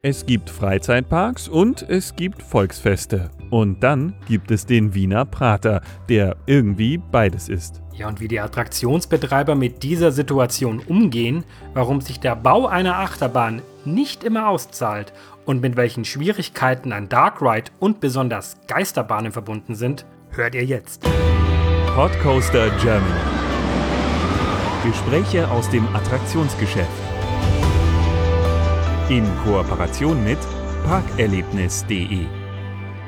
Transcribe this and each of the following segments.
Es gibt Freizeitparks und es gibt Volksfeste. Und dann gibt es den Wiener Prater, der irgendwie beides ist. Ja, und wie die Attraktionsbetreiber mit dieser Situation umgehen, warum sich der Bau einer Achterbahn nicht immer auszahlt und mit welchen Schwierigkeiten ein Dark Ride und besonders Geisterbahnen verbunden sind, hört ihr jetzt. Podcoaster Germany. Gespräche aus dem Attraktionsgeschäft. In Kooperation mit parkerlebnis.de.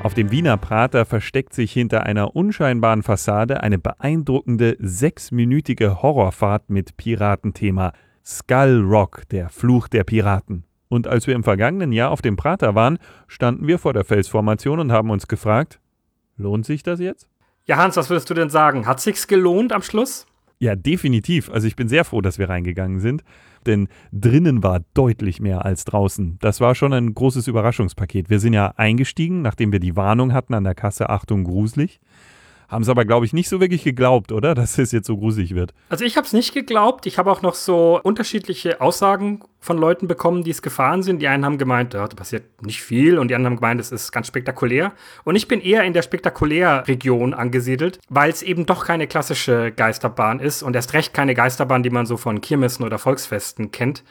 Auf dem Wiener Prater versteckt sich hinter einer unscheinbaren Fassade eine beeindruckende sechsminütige Horrorfahrt mit Piratenthema. Skull Rock, der Fluch der Piraten. Und als wir im vergangenen Jahr auf dem Prater waren, standen wir vor der Felsformation und haben uns gefragt, lohnt sich das jetzt? Ja, Hans, was würdest du denn sagen? Hat sich's gelohnt am Schluss? Ja, definitiv. Also ich bin sehr froh, dass wir reingegangen sind, denn drinnen war deutlich mehr als draußen. Das war schon ein großes Überraschungspaket. Wir sind ja eingestiegen, nachdem wir die Warnung hatten an der Kasse, Achtung, gruselig. Haben es aber, glaube ich, nicht so wirklich geglaubt, oder? Dass es jetzt so gruselig wird. Also ich habe es nicht geglaubt. Ich habe auch noch so unterschiedliche Aussagen von Leuten bekommen, die es gefahren sind. Die einen haben gemeint, da passiert nicht viel und die anderen haben gemeint, es ist ganz spektakulär. Und ich bin eher in der Spektakulärregion angesiedelt, weil es eben doch keine klassische Geisterbahn ist und erst recht keine Geisterbahn, die man so von Kirmessen oder Volksfesten kennt.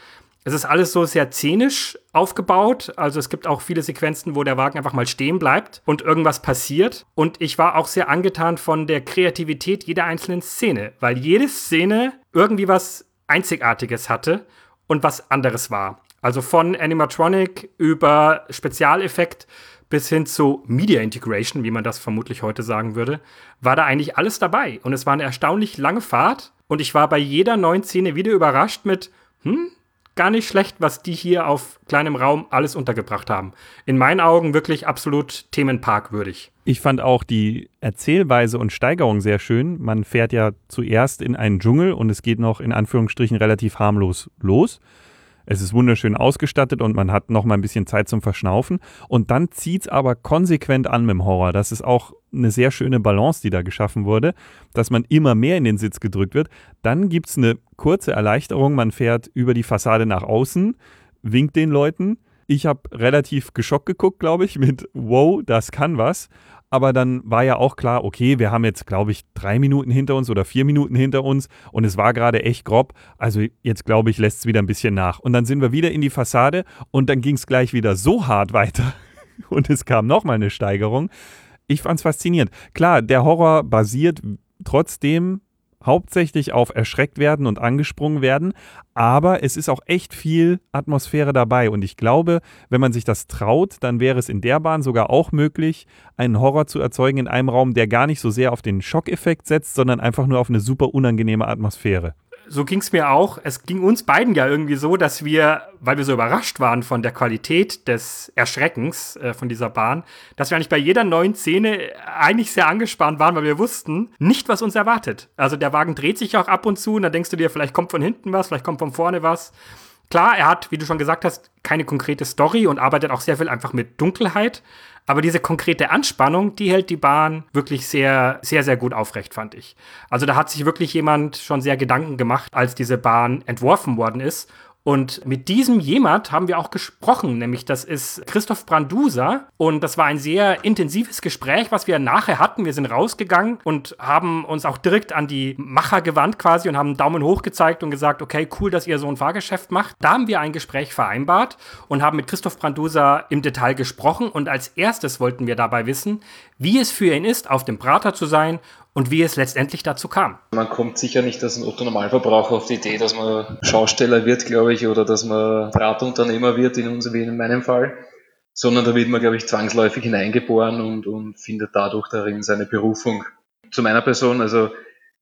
Es ist alles so sehr szenisch aufgebaut. Also es gibt auch viele Sequenzen, wo der Wagen einfach mal stehen bleibt und irgendwas passiert. Und ich war auch sehr angetan von der Kreativität jeder einzelnen Szene, weil jede Szene irgendwie was Einzigartiges hatte und was anderes war. Also von Animatronic über Spezialeffekt bis hin zu Media Integration, wie man das vermutlich heute sagen würde, war da eigentlich alles dabei. Und es war eine erstaunlich lange Fahrt. Und ich war bei jeder neuen Szene wieder überrascht mit, hm, gar nicht schlecht, was die hier auf kleinem Raum alles untergebracht haben. In meinen Augen wirklich absolut Themenparkwürdig. Ich fand auch die Erzählweise und Steigerung sehr schön. Man fährt ja zuerst in einen Dschungel und es geht noch in Anführungsstrichen relativ harmlos los. Es ist wunderschön ausgestattet und man hat noch mal ein bisschen Zeit zum Verschnaufen. Und dann zieht es aber konsequent an mit dem Horror. Das ist auch eine sehr schöne Balance, die da geschaffen wurde, dass man immer mehr in den Sitz gedrückt wird. Dann gibt es eine kurze Erleichterung. Man fährt über die Fassade nach außen, winkt den Leuten. Ich habe relativ geschockt geguckt, glaube ich, mit Wow, das kann was. Aber dann war ja auch klar, okay, wir haben jetzt, glaube ich, drei Minuten hinter uns oder vier Minuten hinter uns und es war gerade echt grob. Also jetzt, glaube ich, lässt es wieder ein bisschen nach. Und dann sind wir wieder in die Fassade und dann ging es gleich wieder so hart weiter und es kam nochmal eine Steigerung. Ich fand es faszinierend. Klar, der Horror basiert trotzdem hauptsächlich auf erschreckt werden und angesprungen werden, aber es ist auch echt viel Atmosphäre dabei. Und ich glaube, wenn man sich das traut, dann wäre es in der Bahn sogar auch möglich, einen Horror zu erzeugen in einem Raum, der gar nicht so sehr auf den Schockeffekt setzt, sondern einfach nur auf eine super unangenehme Atmosphäre so ging es mir auch. Es ging uns beiden ja irgendwie so, dass wir, weil wir so überrascht waren von der Qualität des Erschreckens äh, von dieser Bahn, dass wir eigentlich bei jeder neuen Szene eigentlich sehr angespannt waren, weil wir wussten nicht, was uns erwartet. Also der Wagen dreht sich auch ab und zu und dann denkst du dir, vielleicht kommt von hinten was, vielleicht kommt von vorne was. Klar, er hat, wie du schon gesagt hast, keine konkrete Story und arbeitet auch sehr viel einfach mit Dunkelheit. Aber diese konkrete Anspannung, die hält die Bahn wirklich sehr, sehr, sehr gut aufrecht, fand ich. Also da hat sich wirklich jemand schon sehr Gedanken gemacht, als diese Bahn entworfen worden ist und mit diesem jemand haben wir auch gesprochen, nämlich das ist Christoph Branduser. Und das war ein sehr intensives Gespräch, was wir nachher hatten. Wir sind rausgegangen und haben uns auch direkt an die Macher gewandt quasi und haben einen Daumen hoch gezeigt und gesagt, okay, cool, dass ihr so ein Fahrgeschäft macht. Da haben wir ein Gespräch vereinbart und haben mit Christoph Branduser im Detail gesprochen. Und als erstes wollten wir dabei wissen, wie es für ihn ist, auf dem Prater zu sein und wie es letztendlich dazu kam. Man kommt sicher nicht als ein Otto-Normalverbraucher auf die Idee, dass man Schausteller wird, glaube ich, oder dass man Drahtunternehmer wird, in unserem, wie in meinem Fall, sondern da wird man, glaube ich, zwangsläufig hineingeboren und, und findet dadurch darin seine Berufung. Zu meiner Person, also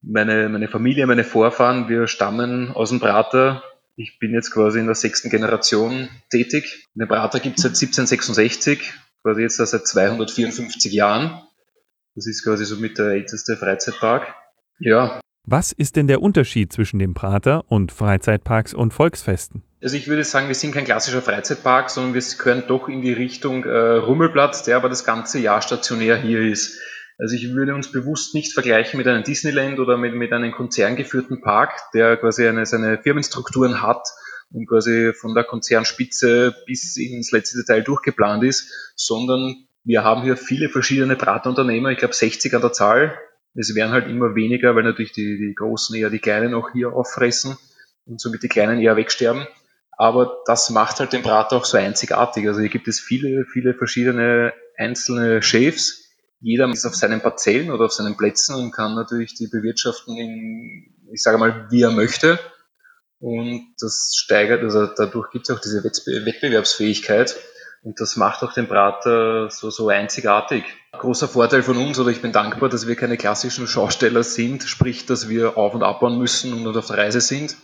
meine, meine Familie, meine Vorfahren, wir stammen aus dem Prater. Ich bin jetzt quasi in der sechsten Generation tätig. Den Prater gibt es seit 1766, quasi jetzt seit 254 Jahren. Das ist quasi so mit der älteste Freizeitpark. Ja. Was ist denn der Unterschied zwischen dem Prater und Freizeitparks und Volksfesten? Also ich würde sagen, wir sind kein klassischer Freizeitpark, sondern wir gehören doch in die Richtung äh, Rummelplatz, der aber das ganze Jahr stationär hier ist. Also ich würde uns bewusst nicht vergleichen mit einem Disneyland oder mit, mit einem konzerngeführten Park, der quasi eine, seine Firmenstrukturen hat und quasi von der Konzernspitze bis ins letzte Detail durchgeplant ist, sondern wir haben hier viele verschiedene Bratunternehmer, ich glaube 60 an der Zahl. Es werden halt immer weniger, weil natürlich die, die Großen eher die Kleinen auch hier auffressen und somit die Kleinen eher wegsterben. Aber das macht halt den Brat auch so einzigartig. Also hier gibt es viele, viele verschiedene einzelne Chefs. Jeder ist auf seinen Parzellen oder auf seinen Plätzen und kann natürlich die bewirtschaften, in, ich sage mal, wie er möchte. Und das steigert, also dadurch gibt es auch diese Wettbewerbsfähigkeit. Und das macht auch den Prater so, so einzigartig. Großer Vorteil von uns, oder ich bin dankbar, dass wir keine klassischen Schausteller sind, sprich, dass wir auf- und abbauen müssen und auf der Reise sind.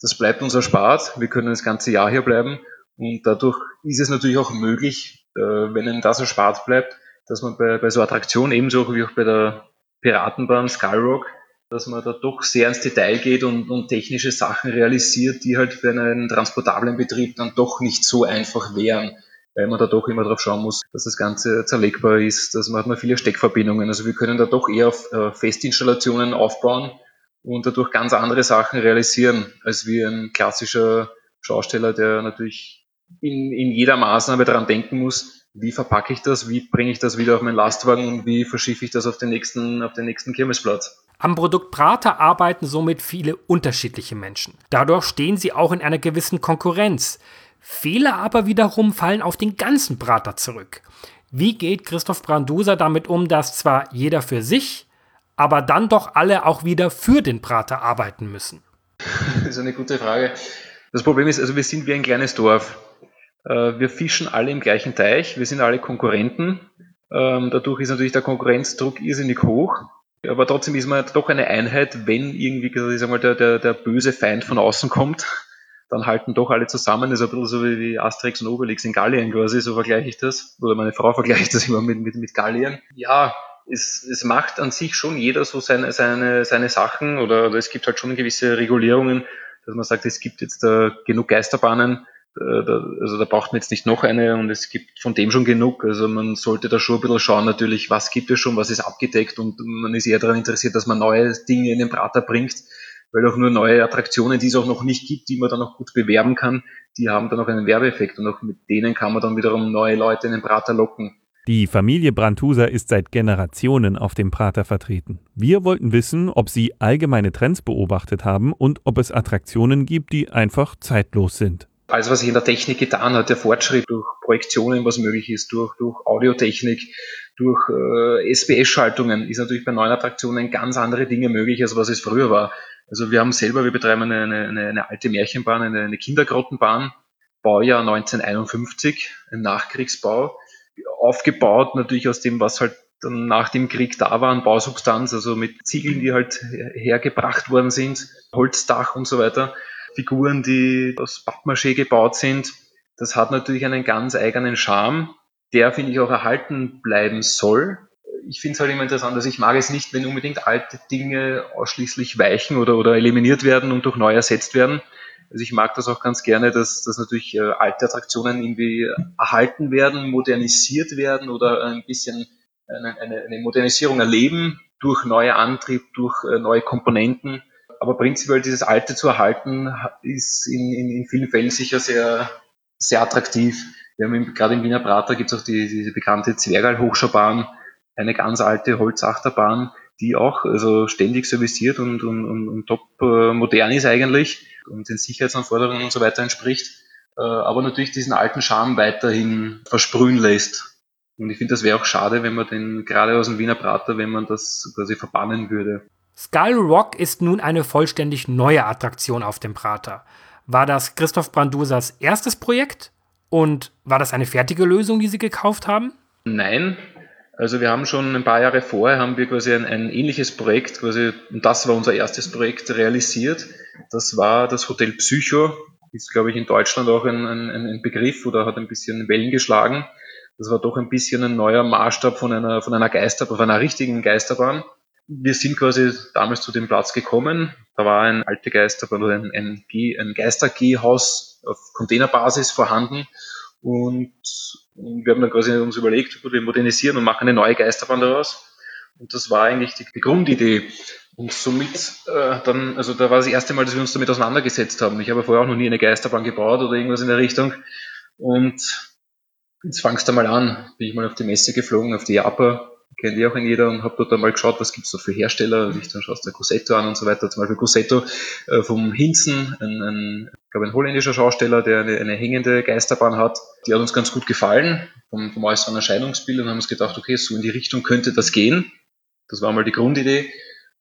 Das bleibt uns erspart. Wir können das ganze Jahr hier bleiben. Und dadurch ist es natürlich auch möglich, äh, wenn Ihnen das erspart bleibt, dass man bei, bei so Attraktionen ebenso wie auch bei der Piratenbahn Skyrock, dass man da doch sehr ins Detail geht und, und technische Sachen realisiert, die halt für einen transportablen Betrieb dann doch nicht so einfach wären, weil man da doch immer darauf schauen muss, dass das Ganze zerlegbar ist, dass man hat man viele Steckverbindungen. Also wir können da doch eher auf äh, Festinstallationen aufbauen und dadurch ganz andere Sachen realisieren, als wie ein klassischer Schausteller, der natürlich in, in jeder Maßnahme daran denken muss, wie verpacke ich das, wie bringe ich das wieder auf meinen Lastwagen und wie verschiffe ich das auf den nächsten, auf den nächsten Kirmesplatz. Am Produkt Prater arbeiten somit viele unterschiedliche Menschen. Dadurch stehen sie auch in einer gewissen Konkurrenz. Fehler aber wiederum fallen auf den ganzen Prater zurück. Wie geht Christoph Branduser damit um, dass zwar jeder für sich, aber dann doch alle auch wieder für den Prater arbeiten müssen? Das ist eine gute Frage. Das Problem ist, also wir sind wie ein kleines Dorf. Äh, wir fischen alle im gleichen Teich, wir sind alle Konkurrenten. Ähm, dadurch ist natürlich der Konkurrenzdruck irrsinnig hoch. Aber trotzdem ist man doch eine Einheit, wenn irgendwie ich sag mal, der, der, der böse Feind von außen kommt, dann halten doch alle zusammen. Das ist ein bisschen so wie Asterix und Obelix in Gallien quasi, so vergleiche ich das. Oder meine Frau vergleicht das immer mit, mit, mit Gallien. Ja, es, es macht an sich schon jeder so seine, seine, seine Sachen oder, oder es gibt halt schon gewisse Regulierungen, dass man sagt, es gibt jetzt äh, genug Geisterbahnen, da, also da braucht man jetzt nicht noch eine und es gibt von dem schon genug. Also man sollte da schon ein bisschen schauen natürlich, was gibt es schon, was ist abgedeckt und man ist eher daran interessiert, dass man neue Dinge in den Prater bringt, weil auch nur neue Attraktionen, die es auch noch nicht gibt, die man dann auch gut bewerben kann, die haben dann auch einen Werbeeffekt und auch mit denen kann man dann wiederum neue Leute in den Prater locken. Die Familie Brandhuser ist seit Generationen auf dem Prater vertreten. Wir wollten wissen, ob sie allgemeine Trends beobachtet haben und ob es Attraktionen gibt, die einfach zeitlos sind alles, was sich in der Technik getan hat, der Fortschritt durch Projektionen, was möglich ist, durch, durch Audiotechnik, durch äh, SBS-Schaltungen, ist natürlich bei neuen Attraktionen ganz andere Dinge möglich, als was es früher war. Also wir haben selber, wir betreiben eine, eine, eine alte Märchenbahn, eine, eine Kindergrottenbahn, Baujahr 1951, ein Nachkriegsbau, aufgebaut natürlich aus dem, was halt dann nach dem Krieg da war an Bausubstanz, also mit Ziegeln, die halt hergebracht worden sind, Holzdach und so weiter. Figuren, die aus Pappmaché gebaut sind. Das hat natürlich einen ganz eigenen Charme, der, finde ich, auch erhalten bleiben soll. Ich finde es halt immer interessant, dass ich mag es nicht, wenn unbedingt alte Dinge ausschließlich weichen oder, oder eliminiert werden und durch neu ersetzt werden. Also ich mag das auch ganz gerne, dass, dass natürlich äh, alte Attraktionen irgendwie erhalten werden, modernisiert werden oder ein bisschen eine, eine, eine Modernisierung erleben durch neue Antrieb, durch äh, neue Komponenten aber prinzipiell dieses Alte zu erhalten, ist in, in, in vielen Fällen sicher sehr, sehr attraktiv. Wir haben gerade im Wiener Prater gibt es auch die, diese bekannte Zwergal-Hochschaubahn, eine ganz alte Holzachterbahn, die auch also ständig serviciert und, und, und, und top äh, modern ist eigentlich und den Sicherheitsanforderungen und so weiter entspricht, äh, aber natürlich diesen alten Charme weiterhin versprühen lässt. Und ich finde, das wäre auch schade, wenn man den gerade aus dem Wiener Prater, wenn man das quasi verbannen würde. Skull Rock ist nun eine vollständig neue Attraktion auf dem Prater. War das Christoph Brandusers erstes Projekt? Und war das eine fertige Lösung, die Sie gekauft haben? Nein. Also wir haben schon ein paar Jahre vorher haben wir quasi ein, ein ähnliches Projekt, quasi, und das war unser erstes Projekt realisiert. Das war das Hotel Psycho. Ist, glaube ich, in Deutschland auch ein, ein, ein Begriff oder hat ein bisschen Wellen geschlagen. Das war doch ein bisschen ein neuer Maßstab von einer, von einer Geisterbahn, von einer richtigen Geisterbahn wir sind quasi damals zu dem Platz gekommen. Da war ein alte Geister, oder ein, ein, ein Geistergehhaus auf Containerbasis vorhanden. Und wir haben dann quasi uns überlegt, wir modernisieren und machen eine neue Geisterbahn daraus. Und das war eigentlich die, die Grundidee. Und somit äh, dann, also da war das erste Mal, dass wir uns damit auseinandergesetzt haben. Ich habe vorher auch noch nie eine Geisterbahn gebaut oder irgendwas in der Richtung. Und jetzt fangst du mal an. Bin ich mal auf die Messe geflogen, auf die Japa, kennt ihr auch in jeder und habe dort einmal geschaut, was gibt's da für Hersteller. Also ich dann schaust du Cosetto an und so weiter. Zum Beispiel Cosetto äh, vom Hinzen, ein, ein, ich glaube ein holländischer Schausteller, der eine, eine hängende Geisterbahn hat. Die hat uns ganz gut gefallen vom, vom äußeren Erscheinungsbild und haben uns gedacht, okay, so in die Richtung könnte das gehen. Das war mal die Grundidee.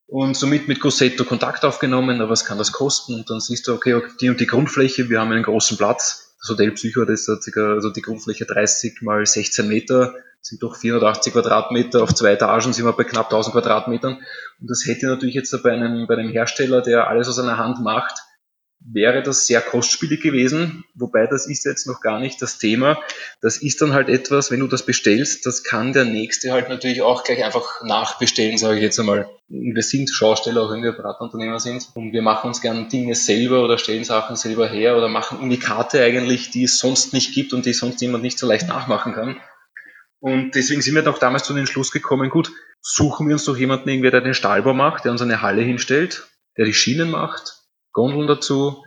Und somit mit Cosetto Kontakt aufgenommen, aber was kann das kosten? Und dann siehst du, okay, die und die Grundfläche, wir haben einen großen Platz. Das Hotel Psycho, das hat circa, also die Grundfläche 30 mal 16 Meter, sind doch 480 Quadratmeter, auf zwei Etagen sind wir bei knapp 1000 Quadratmetern. Und das hätte natürlich jetzt bei einem, bei einem Hersteller, der alles aus einer Hand macht, wäre das sehr kostspielig gewesen, wobei das ist jetzt noch gar nicht das Thema. Das ist dann halt etwas, wenn du das bestellst, das kann der Nächste halt natürlich auch gleich einfach nachbestellen, sage ich jetzt einmal. Wir sind Schausteller, auch wenn wir Beraterunternehmer sind und wir machen uns gern Dinge selber oder stellen Sachen selber her oder machen Unikate eigentlich, die es sonst nicht gibt und die sonst jemand nicht so leicht nachmachen kann. Und deswegen sind wir doch damals zu dem Schluss gekommen, gut, suchen wir uns doch jemanden irgendwie, der den Stahlbau macht, der uns eine Halle hinstellt, der die Schienen macht, Gondeln dazu.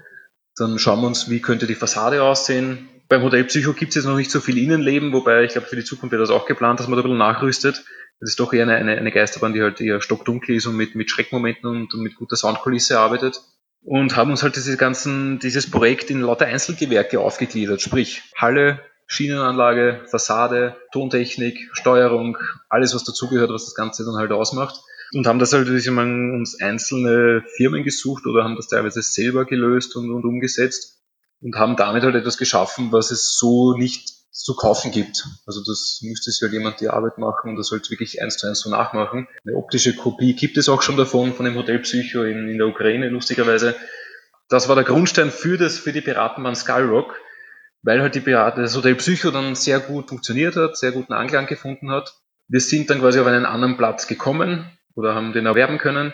Dann schauen wir uns, wie könnte die Fassade aussehen. Beim Hotel Psycho gibt es jetzt noch nicht so viel Innenleben, wobei ich glaube, für die Zukunft wird das auch geplant, dass man da ein bisschen nachrüstet. Das ist doch eher eine, eine, eine Geisterbahn, die halt eher stockdunkel ist und mit, mit Schreckmomenten und, und mit guter Soundkulisse arbeitet. Und haben uns halt diese ganzen, dieses Projekt in lauter Einzelgewerke aufgegliedert, sprich Halle, Schienenanlage, Fassade, Tontechnik, Steuerung, alles was dazugehört, was das Ganze dann halt ausmacht und haben das halt ich meine, uns einzelne Firmen gesucht oder haben das teilweise selber gelöst und, und umgesetzt und haben damit halt etwas geschaffen, was es so nicht zu kaufen gibt. Also das müsste sich halt jemand die Arbeit machen und das sollte wirklich eins zu eins so nachmachen. Eine optische Kopie gibt es auch schon davon, von dem Hotel Psycho in, in der Ukraine, lustigerweise. Das war der Grundstein für das, für die Piratenbahn Skyrock, weil halt die Piraten, das Hotel Psycho dann sehr gut funktioniert hat, sehr guten Anklang gefunden hat. Wir sind dann quasi auf einen anderen Platz gekommen, oder haben den erwerben können.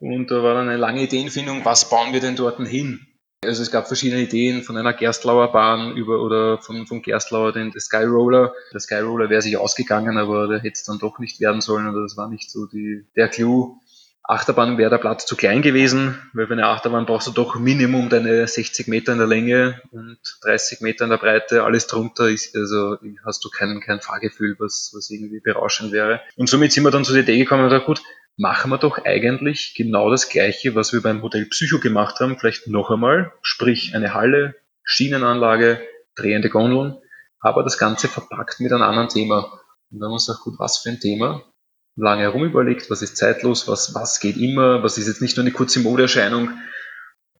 Und da war dann eine lange Ideenfindung, was bauen wir denn dort hin? Also es gab verschiedene Ideen von einer Gerstlauer Bahn über oder von, von Gerstlauer den Sky Roller. Der Sky Roller wäre sich ausgegangen, aber der hätte es dann doch nicht werden sollen oder das war nicht so die, der Clou. Achterbahn wäre der Platz zu klein gewesen, weil für eine Achterbahn brauchst du doch Minimum deine 60 Meter in der Länge und 30 Meter in der Breite. Alles drunter ist, also hast du kein, kein Fahrgefühl, was, was irgendwie berauschend wäre. Und somit sind wir dann zu der Idee gekommen und gesagt, gut, machen wir doch eigentlich genau das Gleiche, was wir beim Hotel Psycho gemacht haben, vielleicht noch einmal, sprich eine Halle, Schienenanlage, drehende Gondeln, aber das Ganze verpackt mit einem anderen Thema. Und dann haben wir uns gedacht, gut, was für ein Thema? Lange herum überlegt, was ist zeitlos, was, was geht immer, was ist jetzt nicht nur eine kurze Modeerscheinung.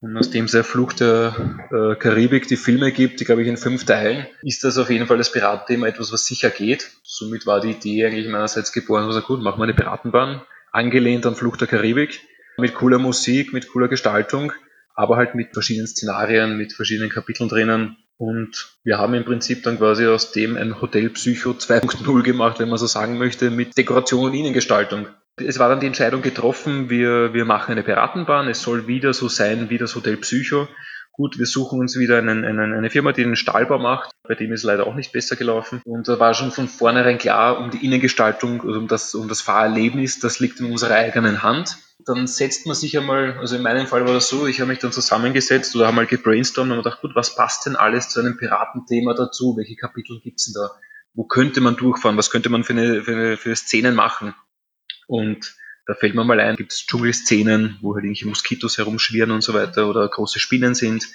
Und nachdem es ja Flucht der äh, Karibik die Filme gibt, die glaube ich in fünf Teilen, ist das auf jeden Fall das Piratenthema etwas, was sicher geht. Somit war die Idee eigentlich meinerseits geboren, was gut, machen wir eine Piratenbahn, angelehnt an Flucht der Karibik, mit cooler Musik, mit cooler Gestaltung, aber halt mit verschiedenen Szenarien, mit verschiedenen Kapiteln drinnen, und wir haben im Prinzip dann quasi aus dem ein Hotel Psycho 2.0 gemacht, wenn man so sagen möchte, mit Dekoration und Innengestaltung. Es war dann die Entscheidung getroffen, wir, wir machen eine Piratenbahn, es soll wieder so sein wie das Hotel Psycho. Gut, wir suchen uns wieder einen, einen, eine Firma, die den Stahlbau macht. Bei dem ist leider auch nicht besser gelaufen. Und da war schon von vornherein klar, um die Innengestaltung, also um das, um das Fahrerlebnis, das liegt in unserer eigenen Hand dann setzt man sich einmal, also in meinem Fall war das so, ich habe mich dann zusammengesetzt oder habe mal gebrainstormt und gedacht, gut, was passt denn alles zu einem Piratenthema dazu? Welche Kapitel gibt's denn da? Wo könnte man durchfahren? Was könnte man für, eine, für, eine, für Szenen machen? Und da fällt mir mal ein, gibt es Dschungelszenen, wo halt irgendwelche Moskitos herumschwirren und so weiter oder große Spinnen sind.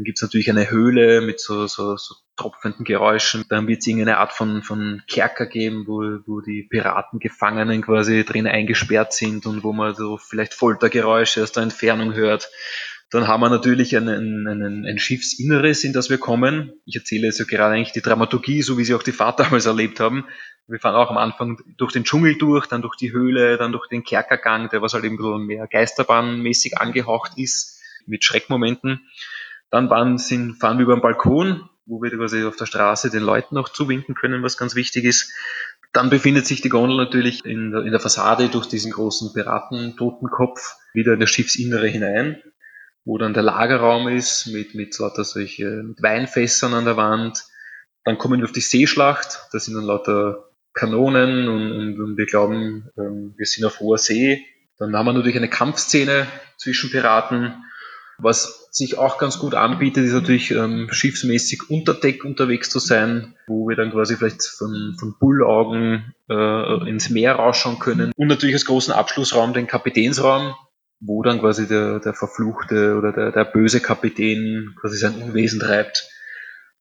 Dann gibt's natürlich eine Höhle mit so, so, so tropfenden Geräuschen. Dann wird es irgendeine Art von, von Kerker geben, wo, wo die Piratengefangenen quasi drin eingesperrt sind und wo man so vielleicht Foltergeräusche aus der Entfernung hört. Dann haben wir natürlich einen, einen, ein Schiffsinneres, in das wir kommen. Ich erzähle jetzt ja gerade eigentlich die Dramaturgie, so wie sie auch die Vater damals erlebt haben. Wir fahren auch am Anfang durch den Dschungel durch, dann durch die Höhle, dann durch den Kerkergang, der was halt eben so mehr Geisterbahnmäßig angehaucht ist, mit Schreckmomenten. Dann waren, sind, fahren wir über den Balkon, wo wir quasi auf der Straße den Leuten noch zuwinken können, was ganz wichtig ist. Dann befindet sich die Gondel natürlich in der, in der Fassade durch diesen großen Piraten-Totenkopf wieder in das Schiffsinnere hinein, wo dann der Lagerraum ist mit, mit lauter solche mit Weinfässern an der Wand. Dann kommen wir auf die Seeschlacht, da sind dann lauter Kanonen und, und, und wir glauben, ähm, wir sind auf hoher See. Dann haben wir natürlich eine Kampfszene zwischen Piraten. Was sich auch ganz gut anbietet, ist natürlich ähm, schiffsmäßig unter Deck unterwegs zu sein, wo wir dann quasi vielleicht von, von Bullaugen äh, ins Meer rausschauen können. Und natürlich als großen Abschlussraum den Kapitänsraum, wo dann quasi der, der verfluchte oder der, der böse Kapitän quasi sein Unwesen treibt.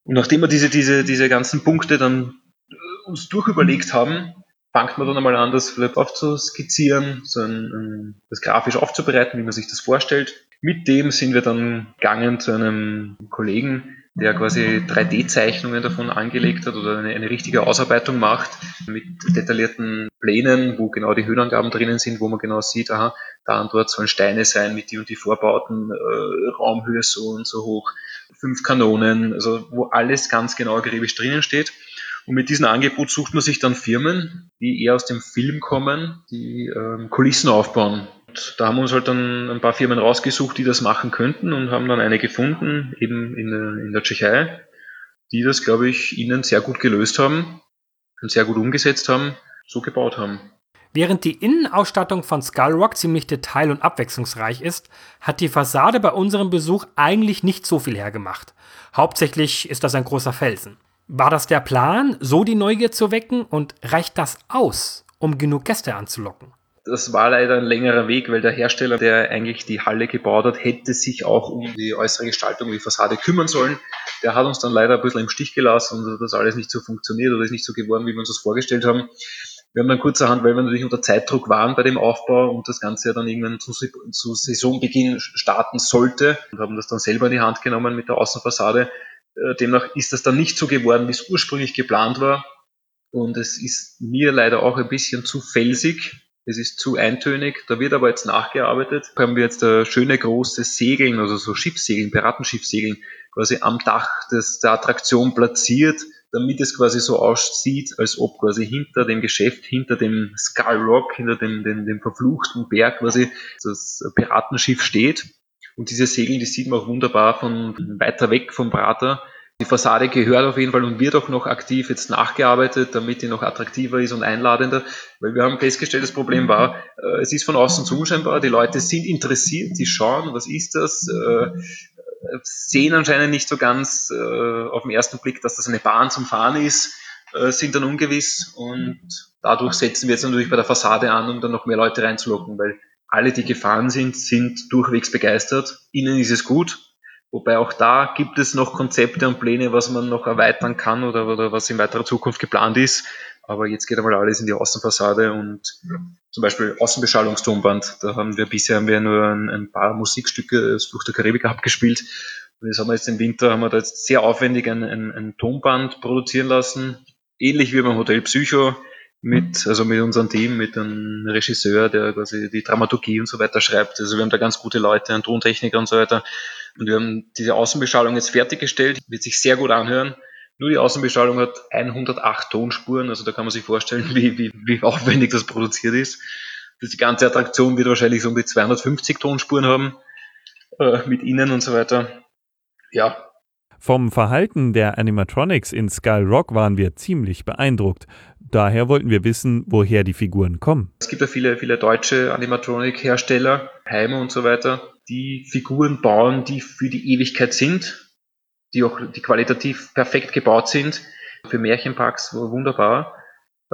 Und nachdem wir diese, diese, diese ganzen Punkte dann äh, uns durchüberlegt haben, fangt man dann einmal an, das vielleicht aufzuskizzieren, so ein, das grafisch aufzubereiten, wie man sich das vorstellt. Mit dem sind wir dann gegangen zu einem Kollegen, der quasi 3D-Zeichnungen davon angelegt hat oder eine, eine, richtige Ausarbeitung macht mit detaillierten Plänen, wo genau die Höhenangaben drinnen sind, wo man genau sieht, aha, da und dort sollen Steine sein mit die und die Vorbauten, äh, Raumhöhe so und so hoch, fünf Kanonen, also wo alles ganz genau akribisch drinnen steht. Und mit diesem Angebot sucht man sich dann Firmen, die eher aus dem Film kommen, die ähm, Kulissen aufbauen. Da haben wir uns halt dann ein paar Firmen rausgesucht, die das machen könnten und haben dann eine gefunden, eben in der, in der Tschechei, die das, glaube ich, ihnen sehr gut gelöst haben und sehr gut umgesetzt haben, so gebaut haben. Während die Innenausstattung von Skullrock ziemlich detail- und abwechslungsreich ist, hat die Fassade bei unserem Besuch eigentlich nicht so viel hergemacht. Hauptsächlich ist das ein großer Felsen. War das der Plan, so die Neugier zu wecken und reicht das aus, um genug Gäste anzulocken? Das war leider ein längerer Weg, weil der Hersteller, der eigentlich die Halle gebaut hat, hätte sich auch um die äußere Gestaltung, die Fassade kümmern sollen. Der hat uns dann leider ein bisschen im Stich gelassen und das alles nicht so funktioniert oder ist nicht so geworden, wie wir uns das vorgestellt haben. Wir haben dann kurzerhand, weil wir natürlich unter Zeitdruck waren bei dem Aufbau und das Ganze ja dann irgendwann zu, zu Saisonbeginn starten sollte und haben das dann selber in die Hand genommen mit der Außenfassade. Äh, demnach ist das dann nicht so geworden, wie es ursprünglich geplant war. Und es ist mir leider auch ein bisschen zu felsig. Es ist zu eintönig. Da wird aber jetzt nachgearbeitet. Da haben wir jetzt schöne große Segeln, also so Schiffssegeln, Piratenschiffsegeln, quasi am Dach des, der Attraktion platziert damit es quasi so aussieht, als ob quasi hinter dem Geschäft, hinter dem Skull Rock, hinter dem, dem, dem verfluchten Berg quasi das Piratenschiff steht. Und diese Segel, die sieht man auch wunderbar von weiter weg vom Prater. Die Fassade gehört auf jeden Fall und wird auch noch aktiv jetzt nachgearbeitet, damit die noch attraktiver ist und einladender. Weil wir haben festgestellt, das Problem war, äh, es ist von außen zu unscheinbar, die Leute sind interessiert, die schauen, was ist das, äh, sehen anscheinend nicht so ganz äh, auf den ersten Blick, dass das eine Bahn zum Fahren ist, äh, sind dann ungewiss und dadurch setzen wir jetzt natürlich bei der Fassade an, um dann noch mehr Leute reinzulocken, weil alle, die gefahren sind, sind durchwegs begeistert. Ihnen ist es gut, wobei auch da gibt es noch Konzepte und Pläne, was man noch erweitern kann oder, oder was in weiterer Zukunft geplant ist. Aber jetzt geht einmal alles in die Außenfassade und zum Beispiel Außenbeschallungstonband. Da haben wir bisher haben wir nur ein, ein paar Musikstücke aus Flucht der Karibik abgespielt. Und jetzt haben wir jetzt im Winter haben wir da jetzt sehr aufwendig ein, ein, ein Tonband produzieren lassen. Ähnlich wie beim Hotel Psycho mit, also mit unserem Team, mit einem Regisseur, der quasi die Dramaturgie und so weiter schreibt. Also wir haben da ganz gute Leute, einen Tontechniker und so weiter. Und wir haben diese Außenbeschallung jetzt fertiggestellt, wird sich sehr gut anhören. Nur die Außenbestrahlung hat 108 Tonspuren, also da kann man sich vorstellen, wie, wie, wie aufwendig das produziert ist. Das die ganze Attraktion wird wahrscheinlich so um die 250 Tonspuren haben, äh, mit Innen und so weiter. Ja. Vom Verhalten der Animatronics in Skull Rock waren wir ziemlich beeindruckt. Daher wollten wir wissen, woher die Figuren kommen. Es gibt ja viele, viele deutsche Animatronik-Hersteller, Heime und so weiter, die Figuren bauen, die für die Ewigkeit sind die auch die qualitativ perfekt gebaut sind, für Märchenparks wunderbar,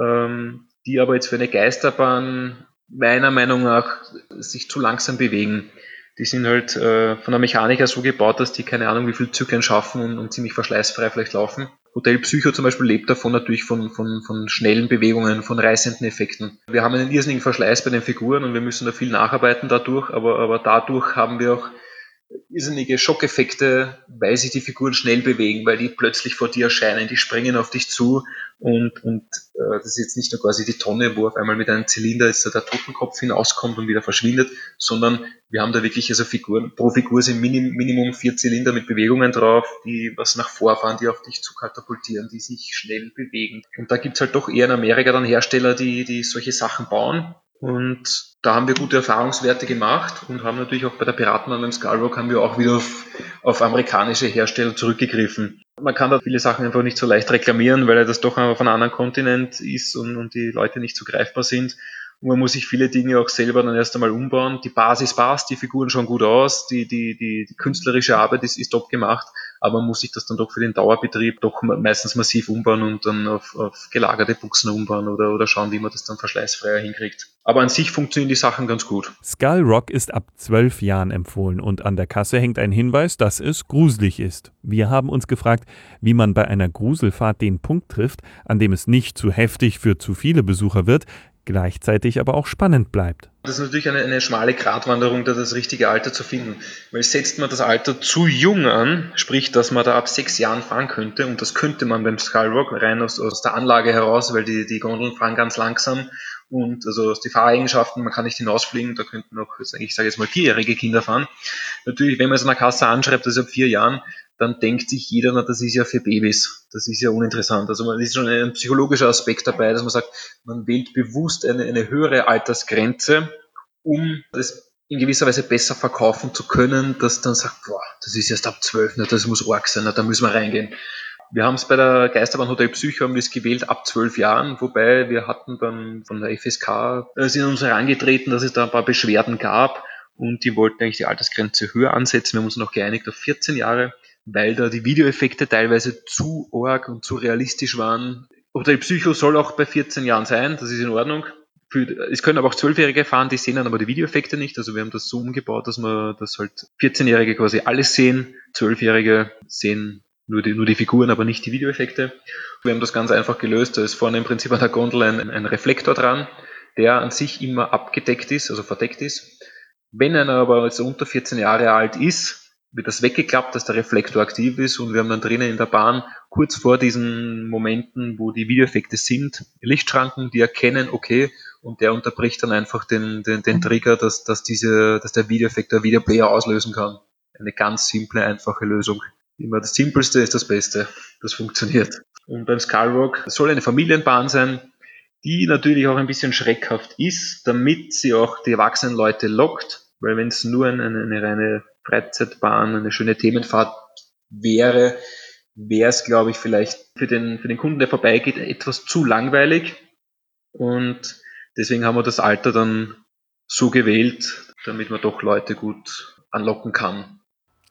ähm, die aber jetzt für eine Geisterbahn meiner Meinung nach sich zu langsam bewegen. Die sind halt äh, von der Mechanik her so gebaut, dass die keine Ahnung wie viel Zyklen schaffen und, und ziemlich verschleißfrei vielleicht laufen. Hotel Psycho zum Beispiel lebt davon natürlich von, von, von schnellen Bewegungen, von reißenden Effekten. Wir haben einen irrsinnigen Verschleiß bei den Figuren und wir müssen da viel nacharbeiten dadurch, aber, aber dadurch haben wir auch irrsinnige Schockeffekte, weil sich die Figuren schnell bewegen, weil die plötzlich vor dir erscheinen, die springen auf dich zu und, und äh, das ist jetzt nicht nur quasi die Tonne, wo auf einmal mit einem Zylinder jetzt der Totenkopf hinauskommt und wieder verschwindet, sondern wir haben da wirklich also Figuren, pro Figur sind Minim, Minimum vier Zylinder mit Bewegungen drauf, die was nach vorfahren, die auf dich zu katapultieren, die sich schnell bewegen. Und da gibt's halt doch eher in Amerika dann Hersteller, die, die solche Sachen bauen und da haben wir gute Erfahrungswerte gemacht und haben natürlich auch bei der Piratenbahn beim Skullrock haben wir auch wieder auf, auf amerikanische Hersteller zurückgegriffen. Man kann da viele Sachen einfach nicht so leicht reklamieren, weil das doch auf einem anderen Kontinent ist und, und die Leute nicht so greifbar sind. Und man muss sich viele Dinge auch selber dann erst einmal umbauen. Die Basis passt, die Figuren schauen gut aus, die, die, die, die künstlerische Arbeit ist, ist top gemacht, aber man muss sich das dann doch für den Dauerbetrieb doch meistens massiv umbauen und dann auf, auf gelagerte Buchsen umbauen oder, oder schauen, wie man das dann verschleißfreier hinkriegt. Aber an sich funktionieren die Sachen ganz gut. Skull Rock ist ab zwölf Jahren empfohlen und an der Kasse hängt ein Hinweis, dass es gruselig ist. Wir haben uns gefragt, wie man bei einer Gruselfahrt den Punkt trifft, an dem es nicht zu heftig für zu viele Besucher wird, gleichzeitig aber auch spannend bleibt. Das ist natürlich eine, eine schmale Gratwanderung, da das richtige Alter zu finden. Weil setzt man das Alter zu jung an, sprich, dass man da ab sechs Jahren fahren könnte, und das könnte man beim Skyrock rein aus, aus der Anlage heraus, weil die, die Gondeln fahren ganz langsam und also die Fahreigenschaften, man kann nicht hinausfliegen, da könnten noch, ich sage jetzt mal, vierjährige Kinder fahren. Natürlich, wenn man es in der Kasse anschreibt, das ist ab vier Jahren, dann denkt sich jeder, na, das ist ja für Babys. Das ist ja uninteressant. Also man ist schon ein psychologischer Aspekt dabei, dass man sagt, man wählt bewusst eine, eine höhere Altersgrenze, um das in gewisser Weise besser verkaufen zu können, dass dann sagt, boah, das ist erst ab zwölf, das muss arg sein, da müssen wir reingehen. Wir haben es bei der Geisterbahn Hotel Psycho haben das gewählt ab zwölf Jahren, wobei wir hatten dann von der FSK äh, sind uns herangetreten, dass es da ein paar Beschwerden gab und die wollten eigentlich die Altersgrenze höher ansetzen. Wir haben uns noch geeinigt auf 14 Jahre weil da die Videoeffekte teilweise zu arg und zu realistisch waren. Hotel Psycho soll auch bei 14 Jahren sein, das ist in Ordnung. Für, es können aber auch Zwölfjährige fahren, die sehen dann aber die Videoeffekte nicht. Also wir haben das so umgebaut, dass man das halt 14-Jährige quasi alles sehen, Zwölfjährige sehen nur die, nur die Figuren, aber nicht die Videoeffekte. Wir haben das ganz einfach gelöst. Da ist vorne im Prinzip an der Gondel ein, ein Reflektor dran, der an sich immer abgedeckt ist, also verdeckt ist. Wenn einer aber jetzt unter 14 Jahre alt ist, wird das weggeklappt, dass der Reflektor aktiv ist und wir haben dann drinnen in der Bahn kurz vor diesen Momenten, wo die Videoeffekte sind, Lichtschranken, die erkennen, okay, und der unterbricht dann einfach den, den, den Trigger, dass, dass, diese, dass der Videoeffekt der Videoplayer auslösen kann. Eine ganz simple, einfache Lösung. Immer das Simpelste ist das Beste. Das funktioniert. Und beim Skyrock soll eine Familienbahn sein, die natürlich auch ein bisschen schreckhaft ist, damit sie auch die erwachsenen Leute lockt, weil wenn es nur eine, eine reine Freizeitbahn, eine schöne Themenfahrt wäre, wäre es, glaube ich, vielleicht für den, für den Kunden, der vorbeigeht, etwas zu langweilig. Und deswegen haben wir das Alter dann so gewählt, damit man doch Leute gut anlocken kann.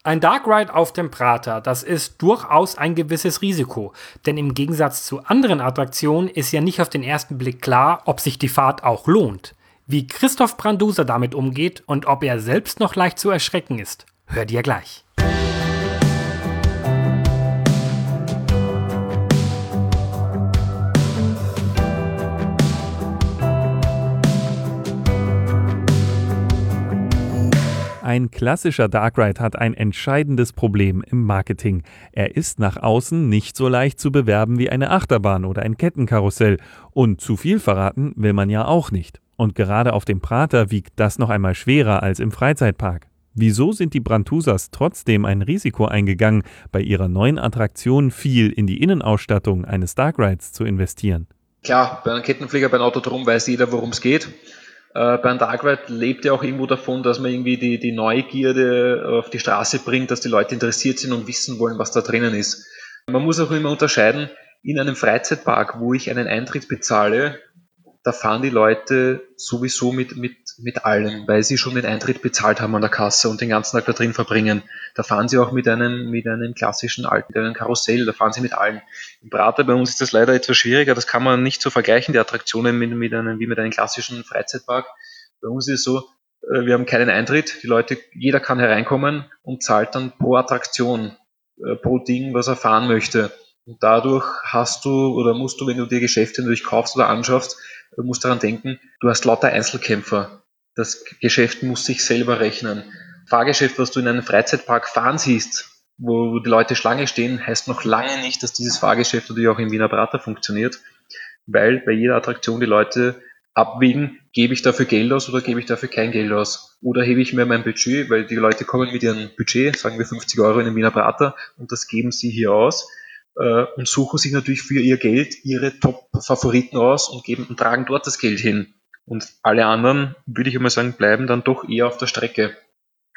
Ein Dark Ride auf dem Prater, das ist durchaus ein gewisses Risiko, denn im Gegensatz zu anderen Attraktionen ist ja nicht auf den ersten Blick klar, ob sich die Fahrt auch lohnt. Wie Christoph Branduser damit umgeht und ob er selbst noch leicht zu erschrecken ist, hört ihr gleich. Ein klassischer Dark Ride hat ein entscheidendes Problem im Marketing. Er ist nach außen nicht so leicht zu bewerben wie eine Achterbahn oder ein Kettenkarussell. Und zu viel verraten will man ja auch nicht. Und gerade auf dem Prater wiegt das noch einmal schwerer als im Freizeitpark. Wieso sind die Brantusas trotzdem ein Risiko eingegangen, bei ihrer neuen Attraktion viel in die Innenausstattung eines Dark Rides zu investieren? Klar, bei einem Kettenflieger, bei einem Autodrom weiß jeder, worum es geht. Äh, Dark Ride lebt ja auch irgendwo davon, dass man irgendwie die, die Neugierde auf die Straße bringt, dass die Leute interessiert sind und wissen wollen, was da drinnen ist. Man muss auch immer unterscheiden, in einem Freizeitpark, wo ich einen Eintritt bezahle, da fahren die Leute sowieso mit, mit, mit allem, weil sie schon den Eintritt bezahlt haben an der Kasse und den ganzen Tag da drin verbringen. Da fahren sie auch mit einem, mit einem klassischen alten, mit einem Karussell, da fahren sie mit allen. Im Prater bei uns ist das leider etwas schwieriger, das kann man nicht so vergleichen, die Attraktionen mit, mit einem, wie mit einem klassischen Freizeitpark. Bei uns ist es so, äh, wir haben keinen Eintritt, die Leute, jeder kann hereinkommen und zahlt dann pro Attraktion, äh, pro Ding, was er fahren möchte. Und dadurch hast du oder musst du, wenn du dir Geschäfte natürlich kaufst oder anschaffst, Du musst daran denken, du hast lauter Einzelkämpfer. Das Geschäft muss sich selber rechnen. Fahrgeschäft, was du in einem Freizeitpark fahren siehst, wo die Leute Schlange stehen, heißt noch lange nicht, dass dieses Fahrgeschäft natürlich auch im Wiener Prater funktioniert, weil bei jeder Attraktion die Leute abwägen, gebe ich dafür Geld aus oder gebe ich dafür kein Geld aus? Oder hebe ich mir mein Budget, weil die Leute kommen mit ihrem Budget, sagen wir 50 Euro in den Wiener Prater und das geben sie hier aus und suchen sich natürlich für ihr Geld ihre Top-Favoriten aus und geben und tragen dort das Geld hin. Und alle anderen, würde ich einmal sagen, bleiben dann doch eher auf der Strecke.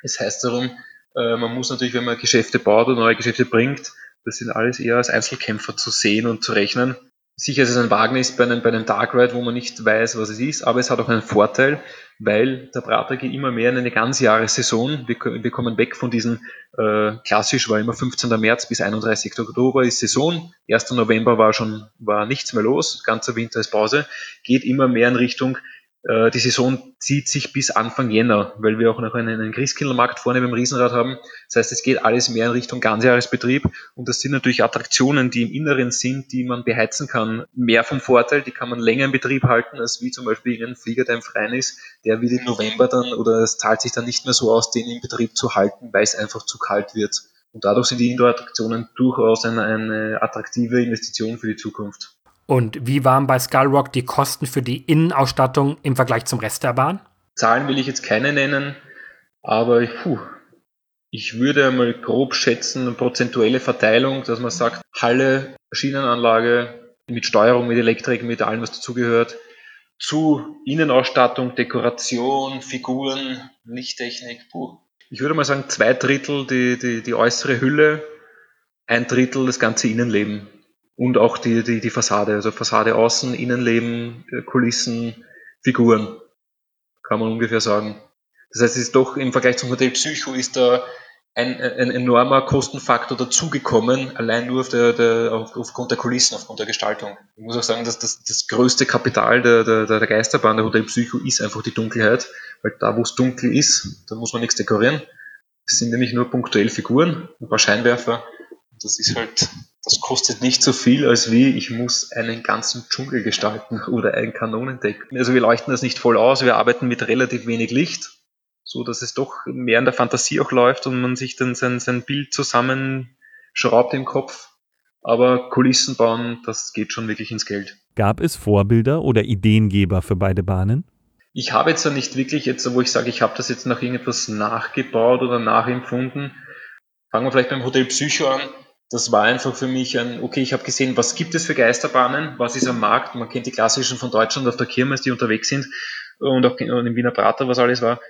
Es heißt darum, äh, man muss natürlich, wenn man Geschäfte baut oder neue Geschäfte bringt, das sind alles eher als Einzelkämpfer zu sehen und zu rechnen. Sicher ist es ein Wagnis bei einem, bei einem Dark Ride, wo man nicht weiß, was es ist, aber es hat auch einen Vorteil, weil der Prater geht immer mehr in eine Ganzjahressaison. Wir, wir kommen weg von diesen, äh, klassisch war immer 15. März bis 31. Oktober ist Saison, 1. November war schon, war nichts mehr los, ganzer Winter ist Pause, geht immer mehr in Richtung, äh, die Saison zieht sich bis Anfang Jänner, weil wir auch noch einen, Christkindlmarkt vorne beim Riesenrad haben. Das heißt, es geht alles mehr in Richtung Ganzjahresbetrieb und das sind natürlich Attraktionen, die im Inneren sind, die man beheizen kann. Mehr vom Vorteil, die kann man länger in Betrieb halten, als wie zum Beispiel ein Flieger, der im Freien ist, der wird im November dann oder es zahlt sich dann nicht mehr so aus, den in Betrieb zu halten, weil es einfach zu kalt wird. Und dadurch sind die Indoor-Attraktionen durchaus eine, eine attraktive Investition für die Zukunft. Und wie waren bei Skullrock die Kosten für die Innenausstattung im Vergleich zum Rest der Bahn? Zahlen will ich jetzt keine nennen, aber puh, ich würde einmal grob schätzen, eine prozentuelle Verteilung, dass man sagt, Halle, Schienenanlage mit Steuerung, mit Elektrik, mit allem, was dazugehört, zu Innenausstattung, Dekoration, Figuren, Lichttechnik, puh. Ich würde mal sagen, zwei Drittel die, die, die äußere Hülle, ein Drittel das ganze Innenleben und auch die, die, die Fassade, also Fassade außen, Innenleben, äh, Kulissen, Figuren, kann man ungefähr sagen. Das heißt, es ist doch im Vergleich zum Hotel Psycho ist da ein, ein enormer Kostenfaktor dazugekommen, allein nur auf der, der, auf, aufgrund der Kulissen, aufgrund der Gestaltung. Ich muss auch sagen, dass das, das größte Kapital der, der, der Geisterbahn, der Hotel Psycho, ist einfach die Dunkelheit, weil da, wo es dunkel ist, da muss man nichts dekorieren. Es sind nämlich nur punktuell Figuren, ein paar Scheinwerfer. Das ist halt das kostet nicht so viel, als wie ich muss einen ganzen Dschungel gestalten oder ein Kanonendeck. Also wir leuchten das nicht voll aus, wir arbeiten mit relativ wenig Licht, so dass es doch mehr in der Fantasie auch läuft und man sich dann sein, sein Bild zusammenschraubt im Kopf. Aber Kulissen bauen, das geht schon wirklich ins Geld. Gab es Vorbilder oder Ideengeber für beide Bahnen? Ich habe jetzt ja nicht wirklich jetzt, wo ich sage, ich habe das jetzt nach irgendetwas nachgebaut oder nachempfunden. Fangen wir vielleicht beim Hotel Psycho an das war einfach für mich ein, okay, ich habe gesehen, was gibt es für Geisterbahnen, was ist am Markt, man kennt die klassischen von Deutschland auf der Kirmes, die unterwegs sind und auch im Wiener Prater, was alles war.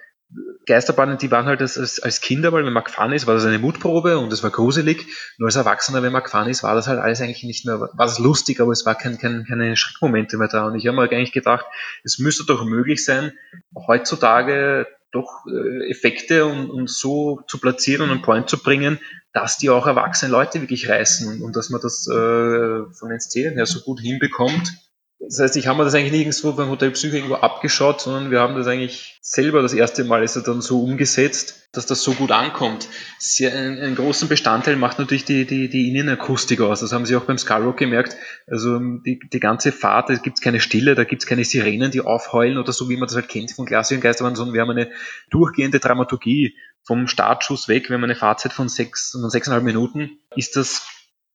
Geisterbahnen, die waren halt als, als Kinder, weil wenn man gefahren ist, war das eine Mutprobe und es war gruselig. Nur als Erwachsener, wenn man gefahren ist, war das halt alles eigentlich nicht mehr, war das lustig, aber es war kein, kein, keine Schreckmomente mehr da. Und ich habe mir eigentlich gedacht, es müsste doch möglich sein, heutzutage doch äh, Effekte und, und so zu platzieren und einen Point zu bringen, dass die auch erwachsene Leute wirklich reißen und, und dass man das äh, von den Szenen her so gut hinbekommt. Das heißt, ich habe mir das eigentlich nirgendwo beim Hotel Psycho irgendwo abgeschaut, sondern wir haben das eigentlich selber das erste Mal ist er dann so umgesetzt, dass das so gut ankommt. Sehr, einen, einen, großen Bestandteil macht natürlich die, die, die Innenakustik aus. Das haben Sie auch beim Skyrock gemerkt. Also die, die ganze Fahrt, da gibt es keine Stille, da gibt es keine Sirenen, die aufheulen oder so, wie man das halt kennt von klassischen Geisterbahnen, sondern wir haben eine durchgehende Dramaturgie vom Startschuss weg, wir haben eine Fahrzeit von sechs, von sechseinhalb Minuten, ist das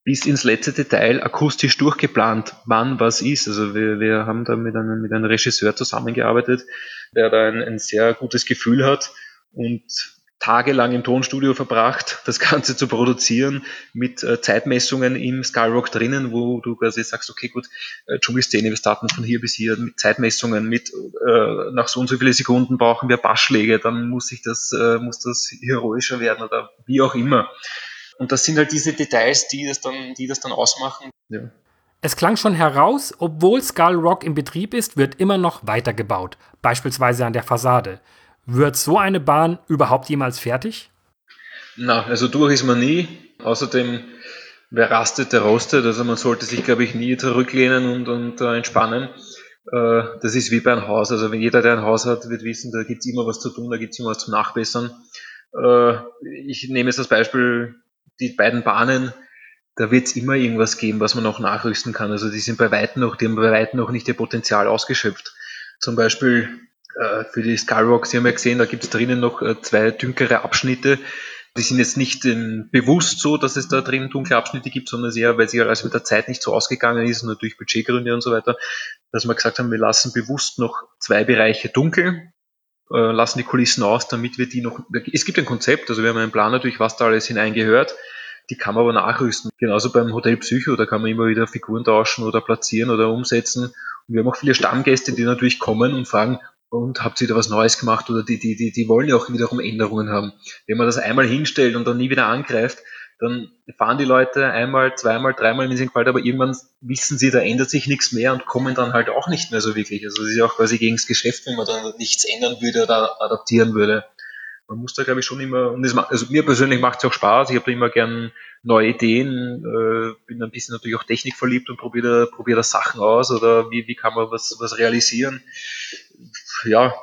bis ins letzte Detail akustisch durchgeplant, wann was ist. Also wir, wir haben da mit einem, mit einem Regisseur zusammengearbeitet, der da ein, ein sehr gutes Gefühl hat und tagelang im Tonstudio verbracht, das Ganze zu produzieren mit äh, Zeitmessungen im Skyrock drinnen, wo du quasi sagst, okay, gut, äh, Dschungelszene, wir starten von hier bis hier mit Zeitmessungen, mit äh, nach so und so viele Sekunden brauchen wir Bassschläge, dann muss ich das, äh, muss das heroischer werden oder wie auch immer. Und das sind halt diese Details, die das dann, die das dann ausmachen. Ja. Es klang schon heraus, obwohl Skull Rock im Betrieb ist, wird immer noch weitergebaut, beispielsweise an der Fassade. Wird so eine Bahn überhaupt jemals fertig? Na, also durch ist man nie. Außerdem, wer rastet, der rostet. Also man sollte sich, glaube ich, nie zurücklehnen und, und äh, entspannen. Äh, das ist wie bei einem Haus. Also wenn jeder, der ein Haus hat, wird wissen, da gibt es immer was zu tun, da gibt es immer was zum Nachbessern. Äh, ich nehme jetzt das Beispiel, die beiden Bahnen, da wird es immer irgendwas geben, was man noch nachrüsten kann. Also die sind bei weitem noch, die haben bei weitem noch nicht ihr Potenzial ausgeschöpft. Zum Beispiel für die Skyrock, Sie haben ja gesehen, da gibt es drinnen noch äh, zwei dünkere Abschnitte. Die sind jetzt nicht ähm, bewusst so, dass es da drinnen dunkle Abschnitte gibt, sondern eher, weil sie also mit der Zeit nicht so ausgegangen ist, nur durch Budgetgründe und so weiter, dass wir gesagt haben, wir lassen bewusst noch zwei Bereiche dunkel, äh, lassen die Kulissen aus, damit wir die noch. Es gibt ein Konzept, also wir haben einen Plan natürlich, was da alles hineingehört. Die kann man aber nachrüsten. Genauso beim Hotel Psycho, da kann man immer wieder Figuren tauschen oder platzieren oder umsetzen Und wir haben auch viele Stammgäste, die natürlich kommen und fragen, und habt da was Neues gemacht oder die, die, die, die wollen ja auch wiederum Änderungen haben. Wenn man das einmal hinstellt und dann nie wieder angreift, dann fahren die Leute einmal, zweimal, dreimal in den Wald, aber irgendwann wissen sie, da ändert sich nichts mehr und kommen dann halt auch nicht mehr so wirklich. Also es ist ja auch quasi gegen das Geschäft, wenn man dann nichts ändern würde oder adaptieren würde. Man muss da, glaube ich, schon immer, und das, also mir persönlich macht es auch Spaß, ich habe da immer gern neue Ideen, äh, bin ein bisschen natürlich auch technikverliebt und probiere da, probiere da Sachen aus oder wie, wie kann man was, was realisieren. Ja,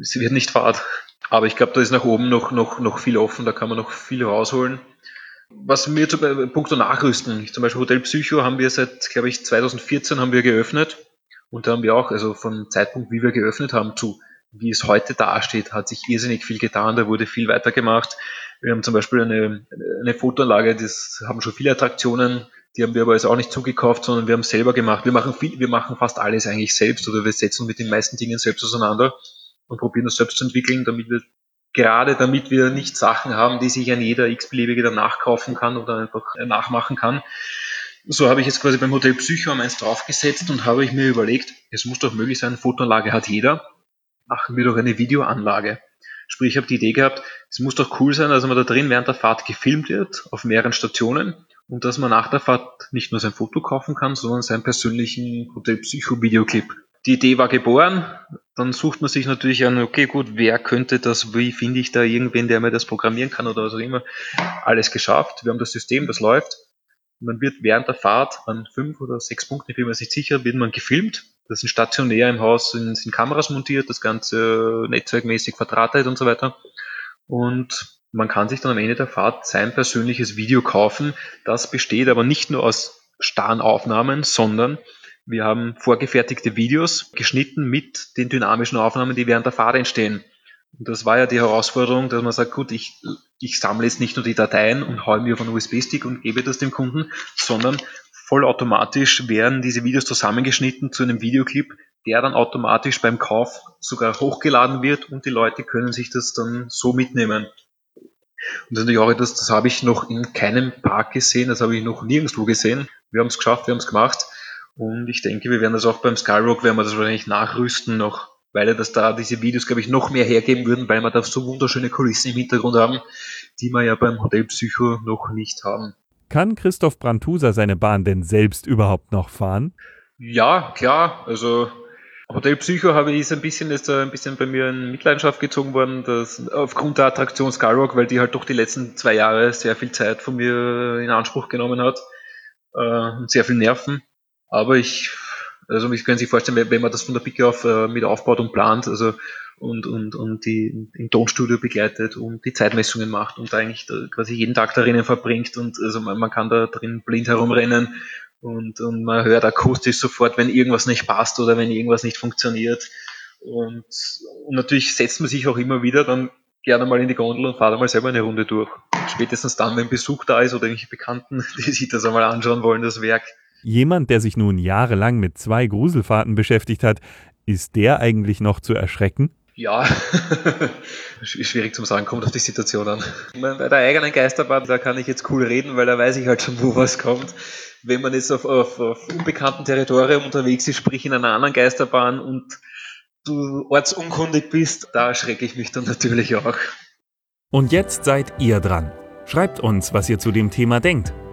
es wird nicht fad. Aber ich glaube, da ist nach oben noch, noch, noch viel offen, da kann man noch viel rausholen. Was mir zum Punkt Nachrüsten, zum Beispiel Hotel Psycho haben wir seit, glaube ich, 2014 haben wir geöffnet. Und da haben wir auch, also vom Zeitpunkt, wie wir geöffnet haben, zu wie es heute dasteht, hat sich irrsinnig viel getan, da wurde viel weitergemacht. Wir haben zum Beispiel eine, eine Fotoanlage, das haben schon viele Attraktionen, die haben wir aber jetzt auch nicht zugekauft, sondern wir haben selber gemacht. Wir machen viel, wir machen fast alles eigentlich selbst oder wir setzen mit den meisten Dingen selbst auseinander und probieren das selbst zu entwickeln, damit wir gerade damit wir nicht Sachen haben, die sich ein jeder x-beliebige dann nachkaufen kann oder einfach nachmachen kann. So habe ich jetzt quasi beim Hotel Psycho eins draufgesetzt und habe ich mir überlegt, es muss doch möglich sein, Fotoanlage hat jeder, machen wir doch eine Videoanlage. Sprich, ich habe die Idee gehabt, es muss doch cool sein, dass man da drin während der Fahrt gefilmt wird, auf mehreren Stationen, und dass man nach der Fahrt nicht nur sein Foto kaufen kann, sondern seinen persönlichen Hotel Psycho Videoclip. Die Idee war geboren, dann sucht man sich natürlich an, okay, gut, wer könnte das, wie finde ich da irgendwen, der mir das programmieren kann oder was auch immer. Alles geschafft, wir haben das System, das läuft. Man wird während der Fahrt an fünf oder sechs Punkten, ich bin mir nicht sicher, wird man gefilmt. Das sind stationär im Haus, sind, sind Kameras montiert, das Ganze netzwerkmäßig verdrahtet und so weiter. Und man kann sich dann am Ende der Fahrt sein persönliches Video kaufen. Das besteht aber nicht nur aus starren Aufnahmen, sondern wir haben vorgefertigte Videos geschnitten mit den dynamischen Aufnahmen, die während der Fahrt entstehen. Und das war ja die Herausforderung, dass man sagt, gut, ich, ich sammle jetzt nicht nur die Dateien und haue mir auf einen USB-Stick und gebe das dem Kunden, sondern vollautomatisch werden diese Videos zusammengeschnitten zu einem Videoclip, der dann automatisch beim Kauf sogar hochgeladen wird und die Leute können sich das dann so mitnehmen. Und das ist natürlich auch etwas, das habe ich noch in keinem Park gesehen, das habe ich noch nirgendwo gesehen. Wir haben es geschafft, wir haben es gemacht. Und ich denke, wir werden das auch beim Skyrock, werden wir das wahrscheinlich nachrüsten noch, weil das da diese Videos, glaube ich, noch mehr hergeben würden, weil wir da so wunderschöne Kulissen im Hintergrund haben, die wir ja beim Hotel Psycho noch nicht haben. Kann Christoph Brandhuser seine Bahn denn selbst überhaupt noch fahren? Ja, klar. Also Hotel Psycho habe ich ein bisschen ist ein bisschen bei mir in Mitleidenschaft gezogen worden, dass aufgrund der Attraktion Skyrock, weil die halt doch die letzten zwei Jahre sehr viel Zeit von mir in Anspruch genommen hat äh, und sehr viel Nerven. Aber ich, also ich kann sich vorstellen, wenn man das von der Picke auf äh, mit aufbaut und plant, also und, und, und die im Tonstudio begleitet und die Zeitmessungen macht und eigentlich quasi jeden Tag darin verbringt und also man, man kann da drin blind herumrennen und, und man hört akustisch sofort, wenn irgendwas nicht passt oder wenn irgendwas nicht funktioniert. Und, und natürlich setzt man sich auch immer wieder dann gerne mal in die Gondel und fahrt einmal selber eine Runde durch. Spätestens dann, wenn Besuch da ist oder irgendwelche Bekannten, die sich das einmal anschauen wollen, das Werk. Jemand, der sich nun jahrelang mit zwei Gruselfahrten beschäftigt hat, ist der eigentlich noch zu erschrecken? Ja, schwierig zu sagen, kommt auf die Situation an. Bei der eigenen Geisterbahn, da kann ich jetzt cool reden, weil da weiß ich halt schon, wo was kommt. Wenn man jetzt auf, auf, auf unbekannten Territorium unterwegs ist, sprich in einer anderen Geisterbahn und du ortsunkundig bist, da erschrecke ich mich dann natürlich auch. Und jetzt seid ihr dran. Schreibt uns, was ihr zu dem Thema denkt.